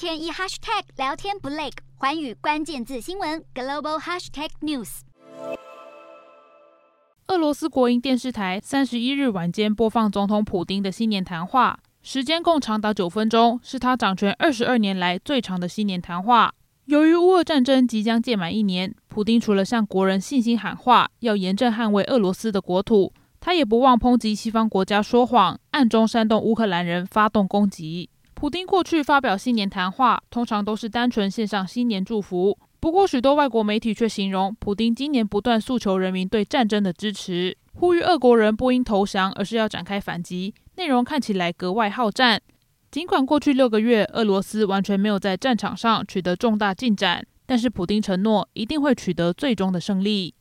天一 hashtag 聊天不累，寰宇关键字新闻 global hashtag news。俄罗斯国营电视台三十一日晚间播放总统普丁的新年谈话，时间共长达九分钟，是他掌权二十二年来最长的新年谈话。由于乌俄战争即将届满一年，普丁除了向国人信心喊话，要严正捍卫俄罗斯的国土，他也不忘抨击西方国家说谎，暗中煽动乌克兰人发动攻击。普丁过去发表新年谈话，通常都是单纯献上新年祝福。不过，许多外国媒体却形容普丁今年不断诉求人民对战争的支持，呼吁俄国人不应投降，而是要展开反击。内容看起来格外好战。尽管过去六个月俄罗斯完全没有在战场上取得重大进展，但是普丁承诺一定会取得最终的胜利。